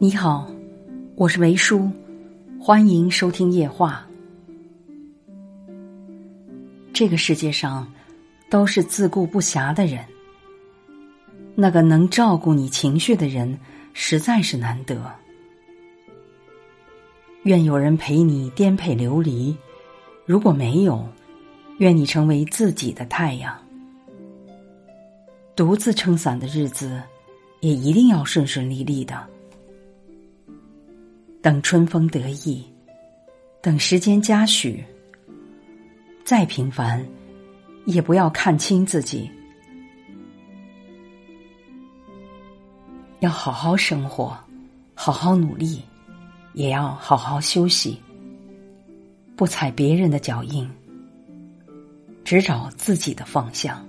你好，我是维叔，欢迎收听夜话。这个世界上都是自顾不暇的人，那个能照顾你情绪的人实在是难得。愿有人陪你颠沛流离，如果没有，愿你成为自己的太阳。独自撑伞的日子，也一定要顺顺利利的。等春风得意，等时间嘉许。再平凡，也不要看清自己。要好好生活，好好努力，也要好好休息。不踩别人的脚印，只找自己的方向。